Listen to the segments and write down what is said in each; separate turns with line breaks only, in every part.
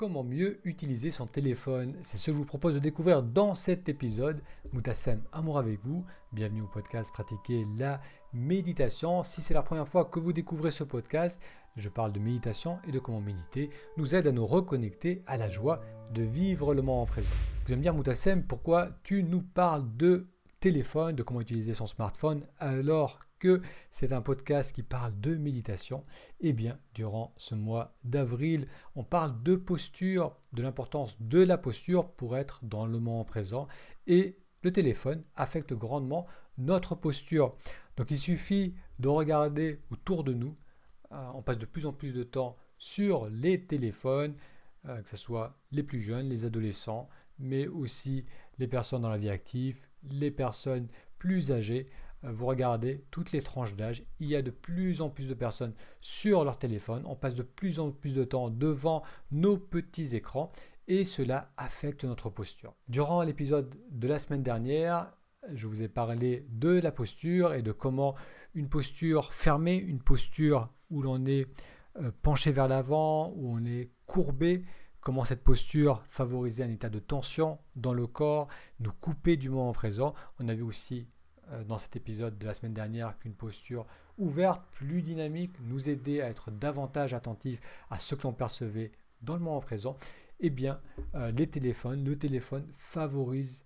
Comment mieux utiliser son téléphone C'est ce que je vous propose de découvrir dans cet épisode. Moutassem, amour avec vous. Bienvenue au podcast Pratiquer la méditation. Si c'est la première fois que vous découvrez ce podcast, je parle de méditation et de comment méditer nous aide à nous reconnecter à la joie de vivre le moment présent. Vous allez me dire, Moutassem, pourquoi tu nous parles de téléphone, de comment utiliser son smartphone alors que c'est un podcast qui parle de méditation, eh bien, durant ce mois d'avril, on parle de posture, de l'importance de la posture pour être dans le moment présent et le téléphone affecte grandement notre posture. Donc il suffit de regarder autour de nous. Euh, on passe de plus en plus de temps sur les téléphones, euh, que ce soit les plus jeunes, les adolescents, mais aussi les personnes dans la vie active, les personnes plus âgées. Euh, vous regardez toutes les tranches d'âge, il y a de plus en plus de personnes sur leur téléphone, on passe de plus en plus de temps devant nos petits écrans et cela affecte notre posture. Durant l'épisode de la semaine dernière, je vous ai parlé de la posture et de comment une posture fermée, une posture où l'on est euh, penché vers l'avant, où on est courbé, comment cette posture favorisait un état de tension dans le corps, nous couper du moment présent. On a vu aussi dans cet épisode de la semaine dernière qu'une posture ouverte, plus dynamique, nous aidait à être davantage attentif à ce que l'on percevait dans le moment présent, eh bien, euh, les téléphones, le téléphone favorise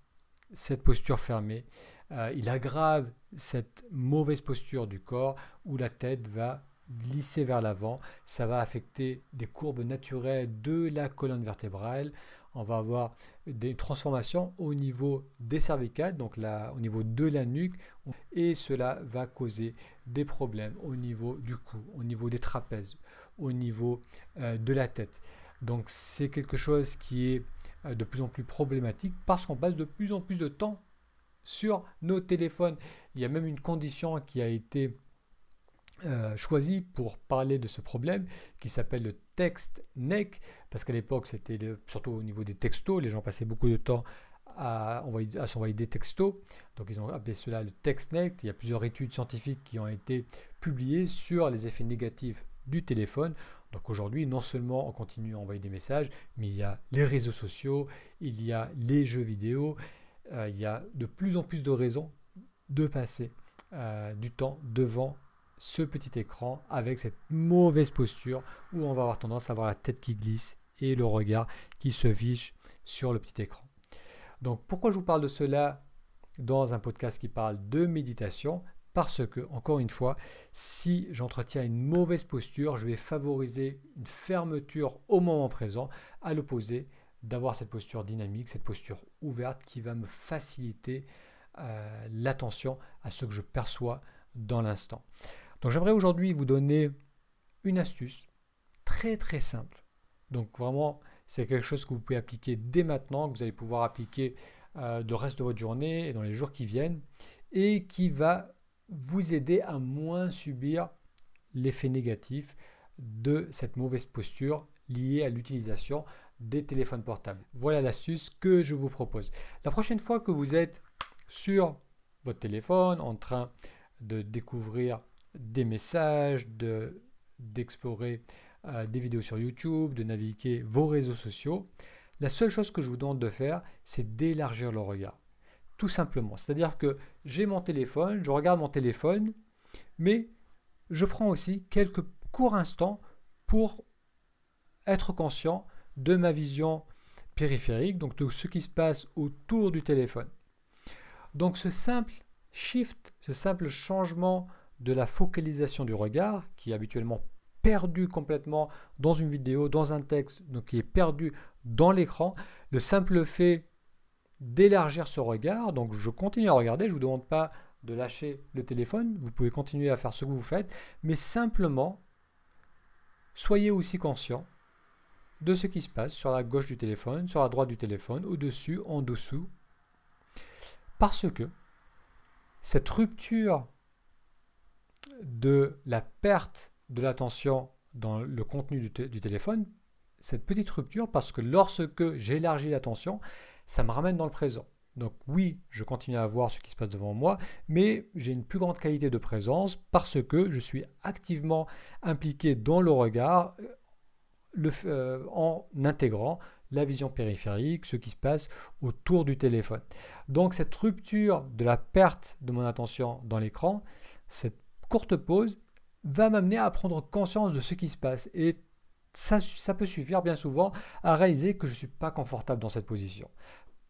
cette posture fermée. Euh, il aggrave cette mauvaise posture du corps où la tête va glisser vers l'avant. Ça va affecter des courbes naturelles de la colonne vertébrale on va avoir des transformations au niveau des cervicales, donc là, au niveau de la nuque, et cela va causer des problèmes au niveau du cou, au niveau des trapèzes, au niveau euh, de la tête. Donc c'est quelque chose qui est euh, de plus en plus problématique parce qu'on passe de plus en plus de temps sur nos téléphones. Il y a même une condition qui a été euh, choisi pour parler de ce problème qui s'appelle le text neck parce qu'à l'époque c'était surtout au niveau des textos les gens passaient beaucoup de temps à, à s'envoyer des textos. Donc ils ont appelé cela le text neck il y a plusieurs études scientifiques qui ont été publiées sur les effets négatifs du téléphone. Donc aujourd'hui non seulement on continue à envoyer des messages mais il y a les réseaux sociaux il y a les jeux vidéo euh, il y a de plus en plus de raisons de passer euh, du temps devant ce petit écran avec cette mauvaise posture où on va avoir tendance à avoir la tête qui glisse et le regard qui se fiche sur le petit écran. Donc pourquoi je vous parle de cela dans un podcast qui parle de méditation? Parce que, encore une fois, si j'entretiens une mauvaise posture, je vais favoriser une fermeture au moment présent, à l'opposé d'avoir cette posture dynamique, cette posture ouverte qui va me faciliter euh, l'attention à ce que je perçois dans l'instant. Donc j'aimerais aujourd'hui vous donner une astuce très très simple. Donc vraiment, c'est quelque chose que vous pouvez appliquer dès maintenant, que vous allez pouvoir appliquer euh, le reste de votre journée et dans les jours qui viennent, et qui va vous aider à moins subir l'effet négatif de cette mauvaise posture liée à l'utilisation des téléphones portables. Voilà l'astuce que je vous propose. La prochaine fois que vous êtes sur votre téléphone en train de découvrir des messages, d'explorer euh, des vidéos sur YouTube, de naviguer vos réseaux sociaux. La seule chose que je vous demande de faire, c'est d'élargir le regard. Tout simplement. C'est-à-dire que j'ai mon téléphone, je regarde mon téléphone, mais je prends aussi quelques courts instants pour être conscient de ma vision périphérique, donc de ce qui se passe autour du téléphone. Donc ce simple shift, ce simple changement de la focalisation du regard, qui est habituellement perdu complètement dans une vidéo, dans un texte, donc qui est perdu dans l'écran. Le simple fait d'élargir ce regard, donc je continue à regarder, je ne vous demande pas de lâcher le téléphone, vous pouvez continuer à faire ce que vous faites, mais simplement soyez aussi conscient de ce qui se passe sur la gauche du téléphone, sur la droite du téléphone, au-dessus, en dessous, parce que cette rupture de la perte de l'attention dans le contenu du, téléphone, cette petite rupture, parce que lorsque j'élargis l'attention, ça me ramène dans le présent. Donc oui, je continue à voir ce qui se passe devant moi, mais j'ai une plus grande qualité de présence parce que je suis activement impliqué dans le regard, euh, en intégrant la vision périphérique, ce qui se passe autour du téléphone. Donc cette rupture de la perte de mon attention dans l'écran, cette courte pause, va m'amener à prendre conscience de ce qui se passe. Et ça, peut suffire bien souvent à réaliser que je ne suis pas confortable dans cette position.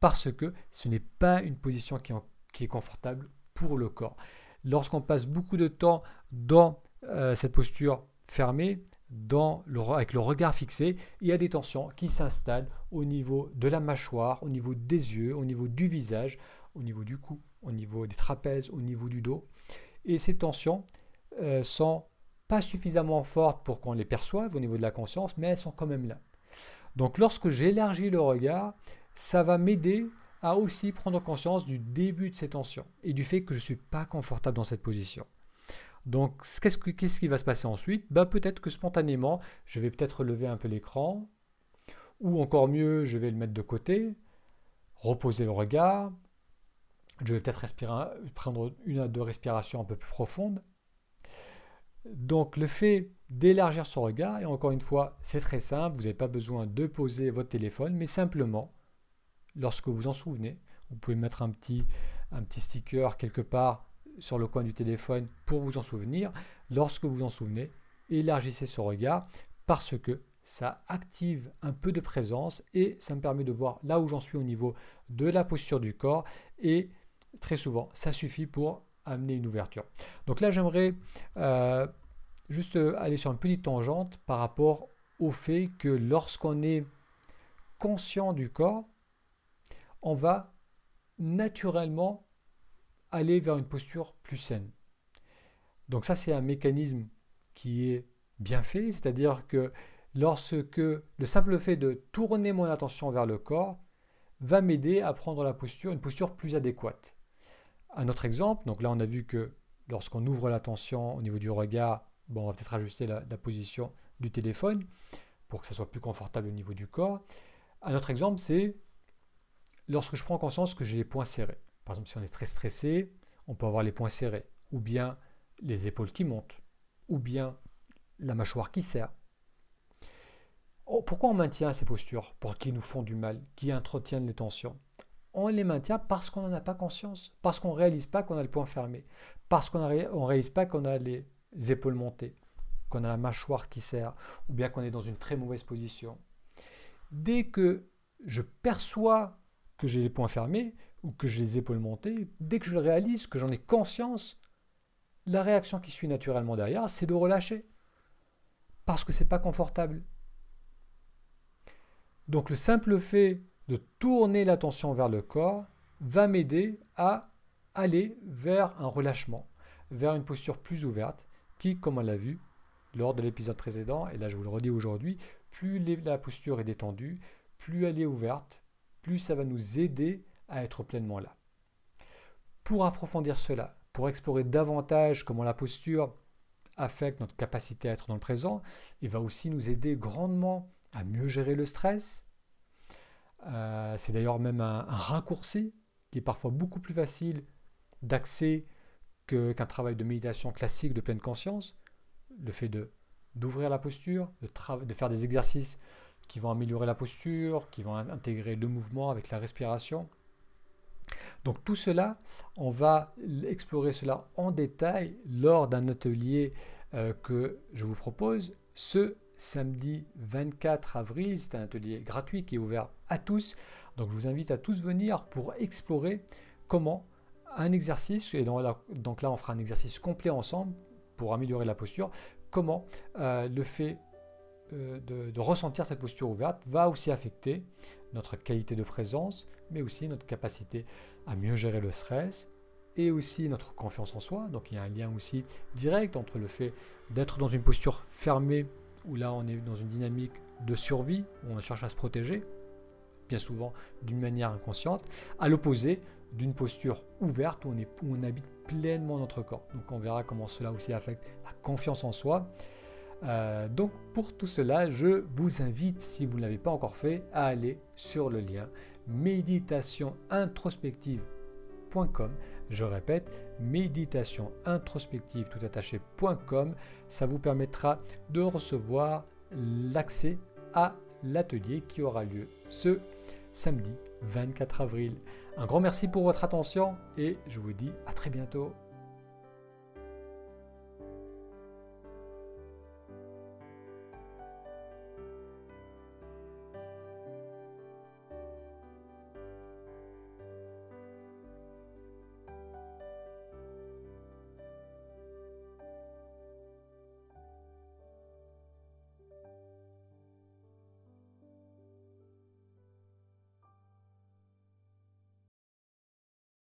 Parce que ce n'est pas une position qui, est confortable pour le corps. Lorsqu'on passe beaucoup de temps dans euh, cette posture fermée, avec le regard fixé, il y a des tensions qui s'installent au niveau de la mâchoire, au niveau des yeux, au niveau du visage, au niveau du cou, au niveau des trapèzes, au niveau du dos. Et ces tensions euh, sont pas suffisamment fortes pour qu'on les perçoive au niveau de la conscience, mais elles sont quand même là. Donc lorsque j'élargis le regard, ça va m'aider à aussi prendre conscience du début de ces tensions et du fait que je ne suis pas confortable dans cette position. Donc, qu'est-ce, qui va se passer ensuite? Bah, Peut-être que spontanément, je vais peut-être lever un peu l'écran, ou encore mieux, je vais le mettre de côté, reposer le regard, je vais peut-être prendre une à deux respirations un peu plus profondes. Donc, le fait d'élargir son regard, et encore une fois, c'est très simple, vous n'avez pas besoin de poser votre téléphone, mais simplement, lorsque vous en souvenez, vous pouvez mettre un petit, un petit sticker quelque part sur le coin du téléphone pour vous en souvenir. Lorsque vous en souvenez, élargissez ce regard parce que ça active un peu de présence et ça me permet de voir là où j'en suis au niveau de la posture du corps et très souvent ça suffit pour amener une ouverture. Donc là j'aimerais euh, juste aller sur une petite tangente par rapport au fait que lorsqu'on est conscient du corps, on va naturellement aller vers une posture plus saine. Donc ça, c'est un mécanisme qui est bien fait, c'est-à-dire que lorsque le simple fait de tourner mon attention vers le corps va m'aider à prendre la posture, une posture plus adéquate. Un autre exemple, donc là on a vu que lorsqu'on ouvre l'attention au niveau du regard, bon, on va peut-être ajuster la, position du téléphone pour que ça soit plus confortable au niveau du corps. Un autre exemple, c'est lorsque je prends conscience que j'ai les poings serrés. Par exemple, si on est très stressé, on peut avoir les poings serrés, ou bien les épaules qui montent, ou bien la mâchoire qui serre. Oh, pourquoi on maintient ces postures? Pour qui nous font du mal, qui entretiennent les tensions. On les maintient parce qu'on n'en a pas conscience, parce qu'on ne réalise pas qu'on a le poing fermé, parce qu'on ne réalise pas qu'on a les épaules montées, qu'on a la mâchoire qui serre, ou bien qu'on est dans une très mauvaise position. Dès que je perçois que j'ai les poings fermés, ou que j'ai les épaules montées, dès que je le réalise, que j'en ai conscience, la réaction qui suit naturellement derrière, c'est de relâcher. Parce que ce n'est pas confortable. Donc le simple fait de tourner l'attention vers le corps va m'aider à aller vers un relâchement, vers une posture plus ouverte, qui, comme on l'a vu lors de l'épisode précédent, et là je vous le redis aujourd'hui, plus la posture est détendue, plus elle est ouverte, plus ça va nous aider à être pleinement là. Pour approfondir cela, pour explorer davantage comment la posture affecte notre capacité à être dans le présent, il va aussi nous aider grandement à mieux gérer le stress. Euh, c'est d'ailleurs même un, raccourci qui est parfois beaucoup plus facile d'accès qu'un travail de méditation classique de pleine conscience. Le fait d'ouvrir la posture, de, faire des exercices qui vont améliorer la posture, qui vont intégrer le mouvement avec la respiration. Donc tout cela, on va explorer cela en détail lors d'un atelier euh, que je vous propose samedi 24 avril. C'est un atelier gratuit qui est ouvert à tous. Donc je vous invite à tous venir pour explorer comment un exercice, et donc là on fera un exercice complet ensemble pour améliorer la posture, comment euh, le fait euh, de, ressentir cette posture ouverte va aussi affecter notre qualité de présence, mais aussi notre capacité à mieux gérer le stress et aussi notre confiance en soi. Donc il y a un lien aussi direct entre le fait d'être dans une posture fermée, où là on est dans une dynamique de survie, où on cherche à se protéger, bien souvent d'une manière inconsciente, à l'opposé d'une posture ouverte où on, habite pleinement notre corps. Donc on verra comment cela aussi affecte la confiance en soi euh, donc pour tout cela, je vous invite, si vous ne l'avez pas encore fait, à aller sur le lien méditationintrospective.com. Je répète, méditationintrospective tout attaché.com. Ça vous permettra de recevoir l'accès à l'atelier qui aura lieu ce samedi 24 avril. Un grand merci pour votre attention et je vous dis à très bientôt.